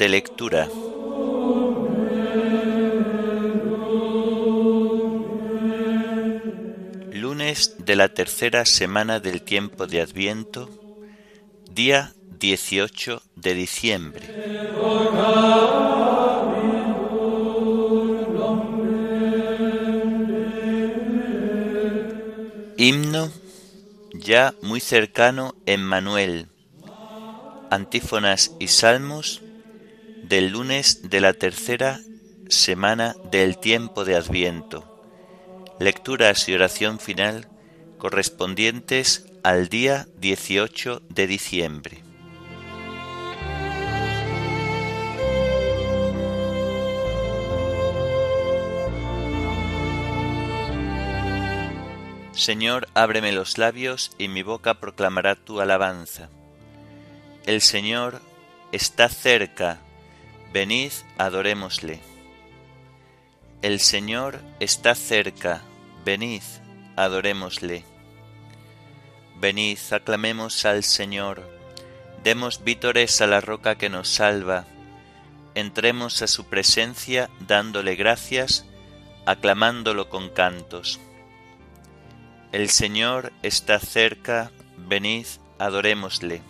De lectura. Lunes de la tercera semana del tiempo de Adviento, día 18 de diciembre. Himno ya muy cercano en Manuel antífonas y salmos del lunes de la tercera semana del tiempo de Adviento. Lecturas y oración final correspondientes al día 18 de diciembre. Señor, ábreme los labios y mi boca proclamará tu alabanza. El Señor está cerca, venid, adorémosle. El Señor está cerca, venid, adorémosle. Venid, aclamemos al Señor, demos vítores a la roca que nos salva, entremos a su presencia dándole gracias, aclamándolo con cantos. El Señor está cerca, venid, adorémosle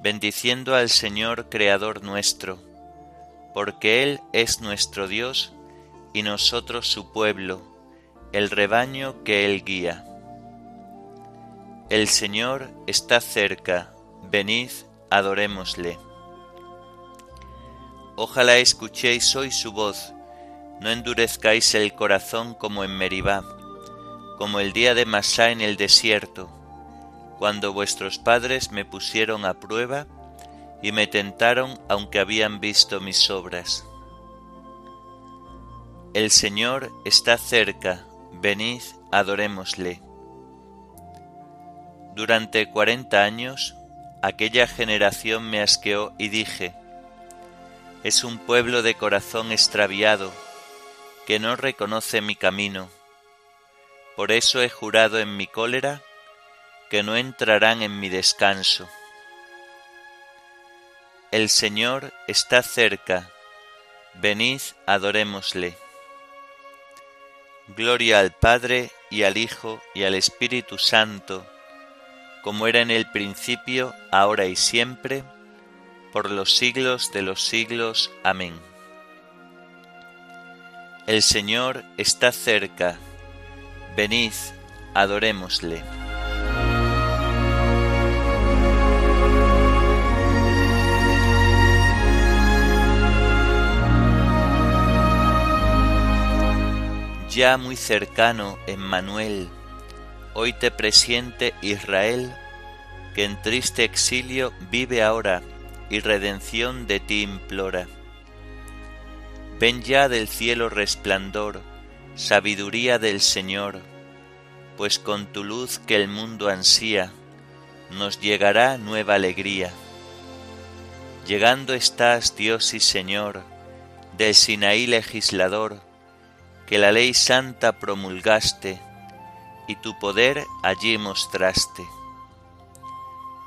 bendiciendo al Señor Creador nuestro, porque Él es nuestro Dios y nosotros su pueblo, el rebaño que Él guía. El Señor está cerca, venid, adorémosle. Ojalá escuchéis hoy su voz, no endurezcáis el corazón como en Meribá, como el día de Masá en el desierto, cuando vuestros padres me pusieron a prueba y me tentaron aunque habían visto mis obras. El Señor está cerca, venid, adorémosle. Durante cuarenta años aquella generación me asqueó y dije, es un pueblo de corazón extraviado, que no reconoce mi camino. Por eso he jurado en mi cólera que no entrarán en mi descanso. El Señor está cerca, venid adorémosle. Gloria al Padre y al Hijo y al Espíritu Santo, como era en el principio, ahora y siempre, por los siglos de los siglos. Amén. El Señor está cerca, venid, adorémosle. Ya muy cercano, Emmanuel, hoy te presiente Israel, que en triste exilio vive ahora y redención de ti implora. Ven ya del cielo resplandor, sabiduría del Señor, pues con tu luz que el mundo ansía, nos llegará nueva alegría. Llegando estás, Dios y Señor, del Sinaí legislador, que la ley santa promulgaste y tu poder allí mostraste.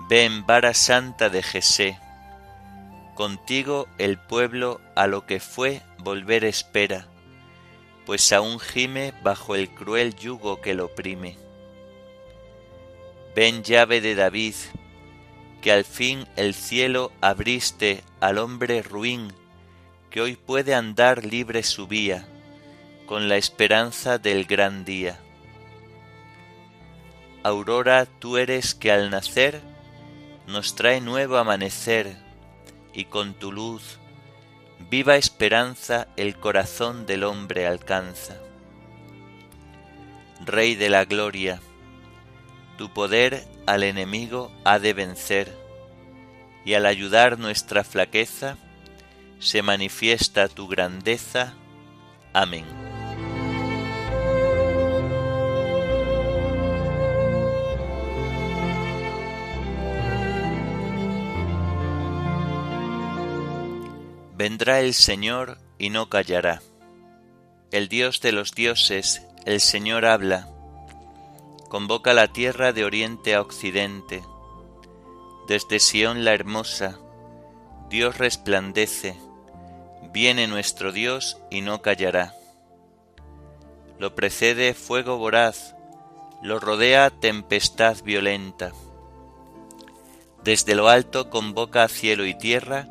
Ven, vara santa de Jesé, contigo el pueblo a lo que fue volver espera, pues aún gime bajo el cruel yugo que lo oprime. Ven llave de David, que al fin el cielo abriste al hombre ruin, que hoy puede andar libre su vía, con la esperanza del gran día. Aurora tú eres que al nacer nos trae nuevo amanecer y con tu luz viva esperanza el corazón del hombre alcanza. Rey de la gloria, tu poder al enemigo ha de vencer y al ayudar nuestra flaqueza se manifiesta tu grandeza. Amén. Vendrá el Señor y no callará. El Dios de los dioses, el Señor habla. Convoca la tierra de oriente a occidente. Desde Sión la hermosa, Dios resplandece Viene nuestro Dios y no callará. Lo precede fuego voraz, lo rodea tempestad violenta. Desde lo alto convoca a cielo y tierra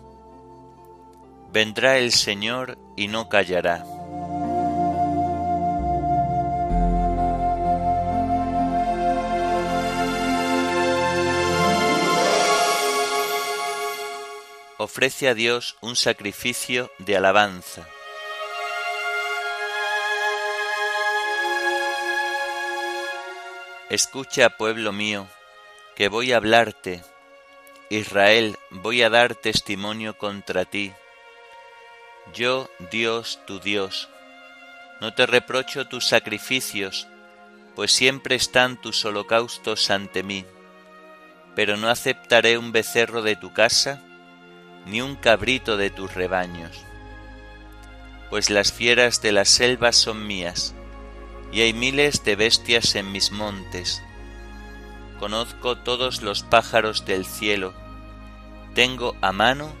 Vendrá el Señor y no callará. Ofrece a Dios un sacrificio de alabanza. Escucha, pueblo mío, que voy a hablarte. Israel, voy a dar testimonio contra ti. Yo, Dios, tu Dios, no te reprocho tus sacrificios, pues siempre están tus holocaustos ante mí. Pero no aceptaré un becerro de tu casa, ni un cabrito de tus rebaños. Pues las fieras de la selva son mías, y hay miles de bestias en mis montes. Conozco todos los pájaros del cielo, tengo a mano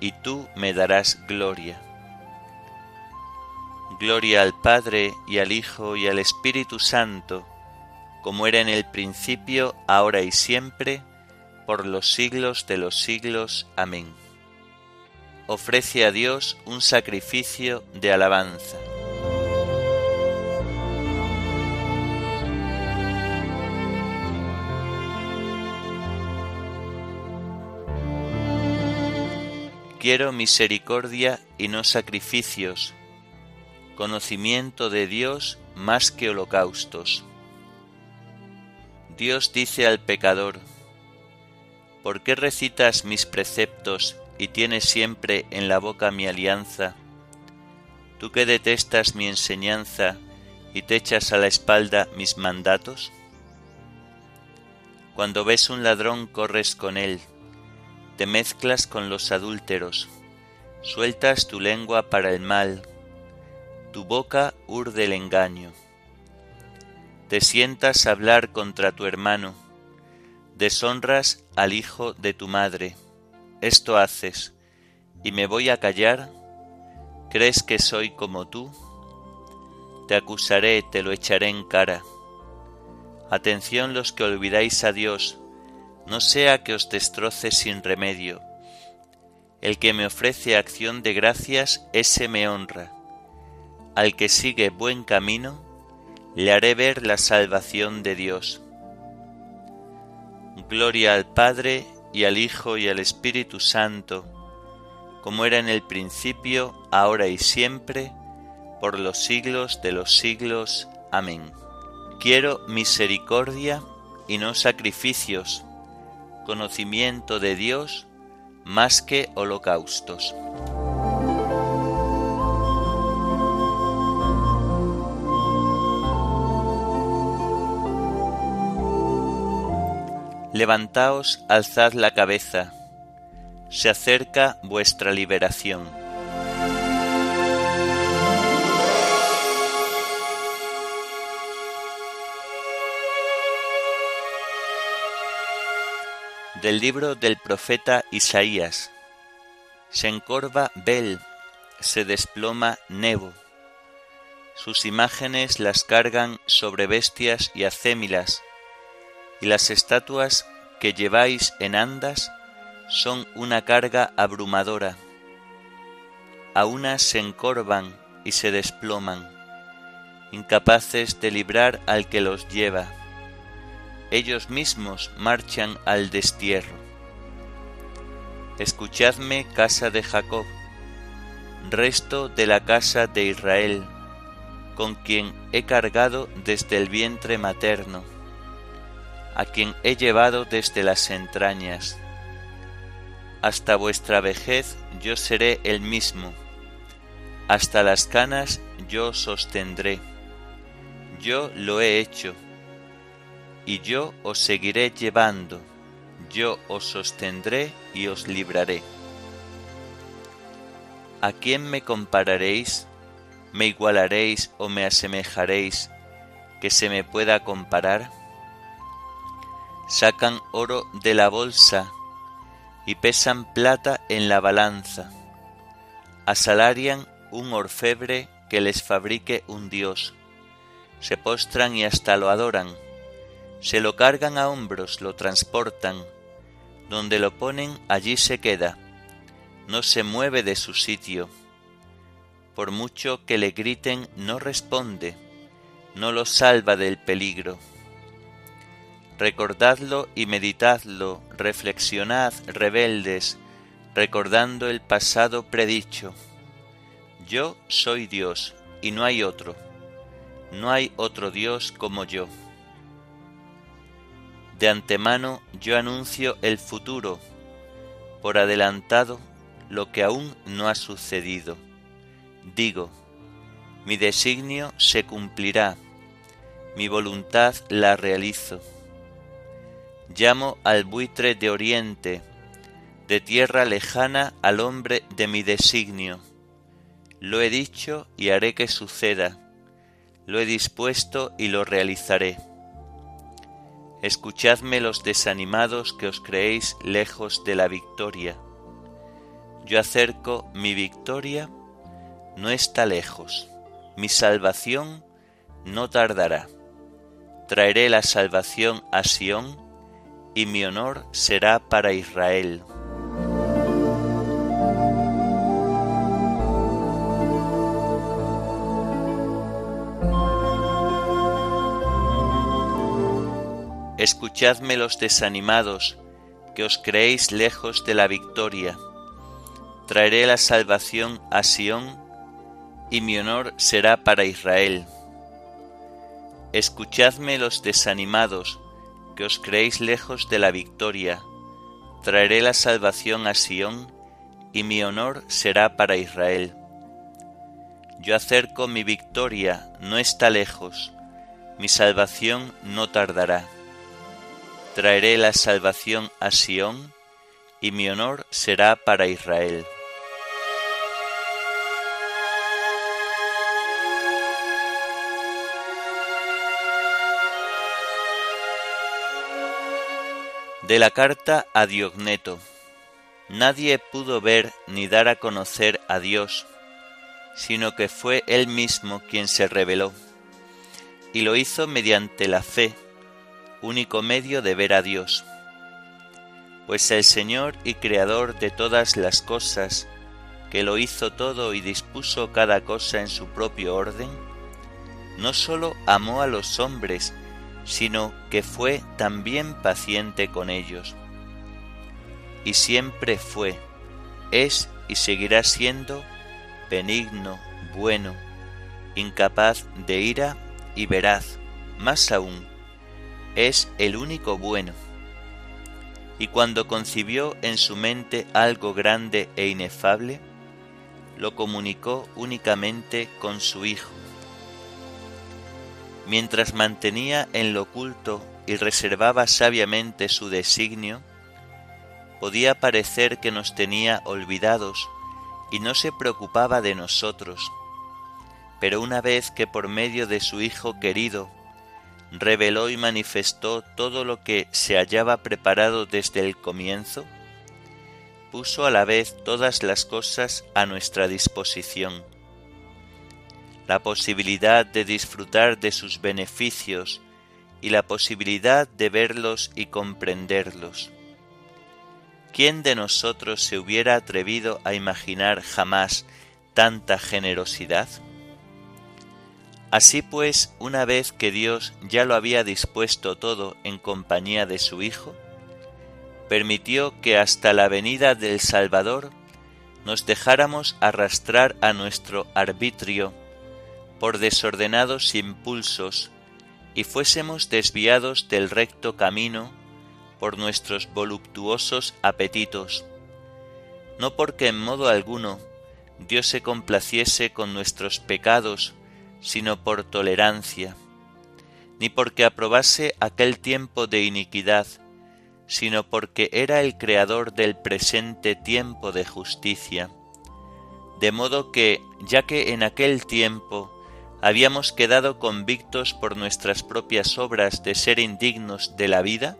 y tú me darás gloria. Gloria al Padre y al Hijo y al Espíritu Santo, como era en el principio, ahora y siempre, por los siglos de los siglos. Amén. Ofrece a Dios un sacrificio de alabanza. Quiero misericordia y no sacrificios, conocimiento de Dios más que holocaustos. Dios dice al pecador, ¿por qué recitas mis preceptos y tienes siempre en la boca mi alianza? Tú que detestas mi enseñanza y te echas a la espalda mis mandatos? Cuando ves un ladrón corres con él, te mezclas con los adúlteros, sueltas tu lengua para el mal, tu boca urde el engaño. Te sientas a hablar contra tu hermano, deshonras al hijo de tu madre. Esto haces, y me voy a callar. ¿Crees que soy como tú? Te acusaré, te lo echaré en cara. Atención los que olvidáis a Dios, no sea que os destroce sin remedio. El que me ofrece acción de gracias, ese me honra. Al que sigue buen camino, le haré ver la salvación de Dios. Gloria al Padre y al Hijo y al Espíritu Santo, como era en el principio, ahora y siempre, por los siglos de los siglos. Amén. Quiero misericordia y no sacrificios, conocimiento de Dios más que holocaustos. Levantaos, alzad la cabeza, se acerca vuestra liberación. Del libro del profeta Isaías. Se encorva Bel, se desploma Nebo. Sus imágenes las cargan sobre bestias y acémilas, y las estatuas que lleváis en andas son una carga abrumadora. A unas se encorvan y se desploman, incapaces de librar al que los lleva. Ellos mismos marchan al destierro. Escuchadme, casa de Jacob, resto de la casa de Israel, con quien he cargado desde el vientre materno, a quien he llevado desde las entrañas. Hasta vuestra vejez yo seré el mismo, hasta las canas yo sostendré. Yo lo he hecho, y yo os seguiré llevando, yo os sostendré y os libraré. ¿A quién me compararéis? ¿Me igualaréis o me asemejaréis que se me pueda comparar? Sacan oro de la bolsa y pesan plata en la balanza. Asalarian un orfebre que les fabrique un dios. Se postran y hasta lo adoran. Se lo cargan a hombros, lo transportan. Donde lo ponen, allí se queda. No se mueve de su sitio. Por mucho que le griten, no responde. No lo salva del peligro Recordadlo y meditadlo, reflexionad, rebeldes, recordando el pasado predicho. Yo soy Dios y no hay otro, no hay otro Dios como yo. De antemano yo anuncio el futuro, por adelantado lo que aún no ha sucedido. Digo, mi designio se cumplirá, mi voluntad la realizo Llamo al buitre de oriente, de tierra lejana al hombre de mi designio. Lo he dicho y haré que suceda, lo he dispuesto y lo realizaré. Escuchadme los desanimados que os creéis lejos de la victoria. Yo acerco mi victoria, no está lejos, mi salvación no tardará. Traeré la salvación a Sión, y mi honor será para Israel. Escuchadme los desanimados, que os creéis lejos de la victoria. Traeré la salvación a Sión, y mi honor será para Israel. Escuchadme los desanimados, que os creéis lejos de la victoria. Traeré la salvación a Sión, y mi honor será para Israel. Yo acerco mi victoria, no está lejos, mi salvación no tardará. Traeré la salvación a Sión, y mi honor será para Israel. De la carta a Diogneto. Nadie pudo ver ni dar a conocer a Dios, sino que fue Él mismo quien se reveló, y lo hizo mediante la fe, único medio de ver a Dios. Pues el Señor y Creador de todas las cosas, que lo hizo todo y dispuso cada cosa en su propio orden, no sólo amó a los hombres, sino que fue también paciente con ellos. Y siempre fue, es y seguirá siendo benigno, bueno, incapaz de ira y veraz, más aún, es el único bueno. Y cuando concibió en su mente algo grande e inefable, lo comunicó únicamente con su Hijo mientras mantenía en lo oculto y reservaba sabiamente su designio, podía parecer que nos tenía olvidados y no se preocupaba de nosotros. Pero una vez que por medio de su Hijo querido reveló y manifestó todo lo que se hallaba preparado desde el comienzo? Puso a la vez todas las cosas a nuestra disposición. La posibilidad de disfrutar de sus beneficios y la posibilidad de verlos y comprenderlos. ¿Quién de nosotros se hubiera atrevido a imaginar jamás tanta generosidad? Así pues, una vez que Dios ya lo había dispuesto todo en compañía de su Hijo, permitió que hasta la venida del Salvador nos dejáramos arrastrar a nuestro arbitrio por desordenados impulsos y fuésemos desviados del recto camino por nuestros voluptuosos apetitos, no porque en modo alguno Dios se complaciese con nuestros pecados, sino por tolerancia, ni porque aprobase aquel tiempo de iniquidad, sino porque era el creador del presente tiempo de justicia. De modo que, ya que en aquel tiempo habíamos quedado convictos por nuestras propias obras de ser indignos de la vida,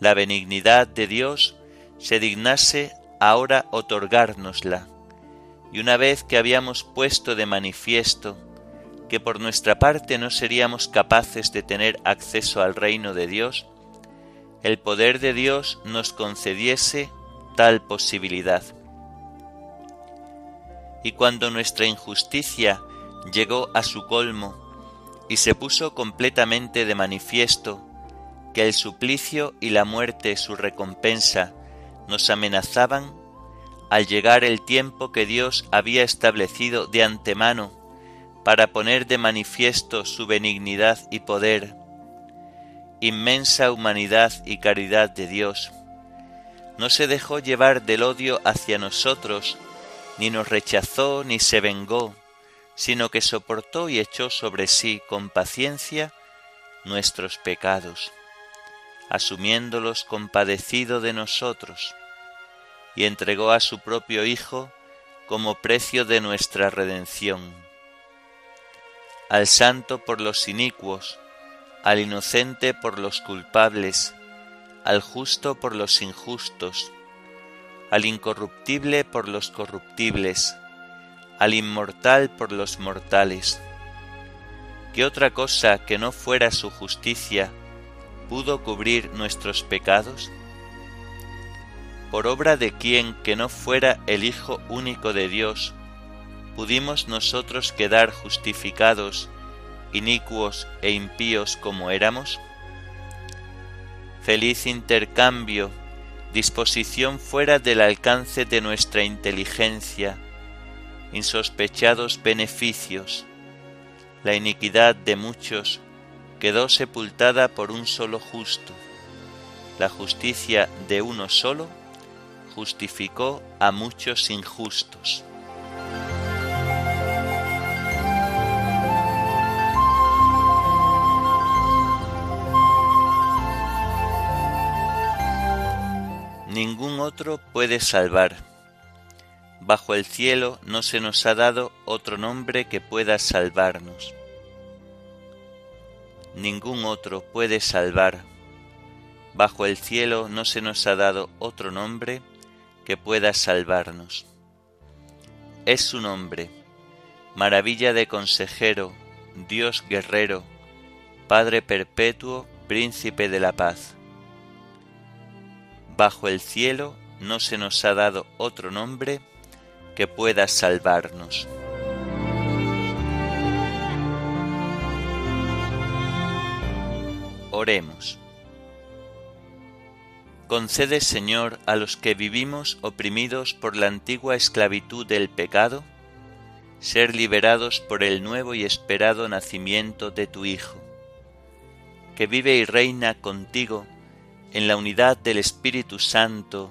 la benignidad de Dios se dignase ahora otorgárnosla, y una vez que habíamos puesto de manifiesto que por nuestra parte no seríamos capaces de tener acceso al reino de Dios, el poder de Dios nos concediese tal posibilidad. Y cuando nuestra injusticia llegó a su colmo y se puso completamente de manifiesto que el suplicio y la muerte su recompensa nos amenazaban, al llegar el tiempo que Dios había establecido de antemano para poner de manifiesto su benignidad y poder, inmensa humanidad y caridad de Dios, no se dejó llevar del odio hacia nosotros, ni nos rechazó ni se vengó, sino que soportó y echó sobre sí con paciencia nuestros pecados, asumiéndolos compadecido de nosotros, y entregó a su propio Hijo como precio de nuestra redención al santo por los inicuos, al inocente por los culpables, al justo por los injustos, al incorruptible por los corruptibles, al inmortal por los mortales. ¿Qué otra cosa que no fuera su justicia pudo cubrir nuestros pecados? Por obra de quien que no fuera el Hijo único de Dios, ¿pudimos nosotros quedar justificados, inicuos e impíos como éramos? Feliz intercambio, disposición fuera del alcance de nuestra inteligencia, insospechados beneficios, la iniquidad de muchos quedó sepultada por un solo justo, la justicia de uno solo justificó a muchos injustos. Otro puede salvar. Bajo el cielo no se nos ha dado otro nombre que pueda salvarnos. Ningún otro puede salvar. Bajo el cielo no se nos ha dado otro nombre que pueda salvarnos. Es su nombre, maravilla de consejero, Dios guerrero, Padre perpetuo, príncipe de la paz bajo el cielo no se nos ha dado otro nombre que pueda salvarnos. Oremos. Concede, Señor, a los que vivimos oprimidos por la antigua esclavitud del pecado, ser liberados por el nuevo y esperado nacimiento de tu Hijo, que vive y reina contigo en la unidad del Espíritu Santo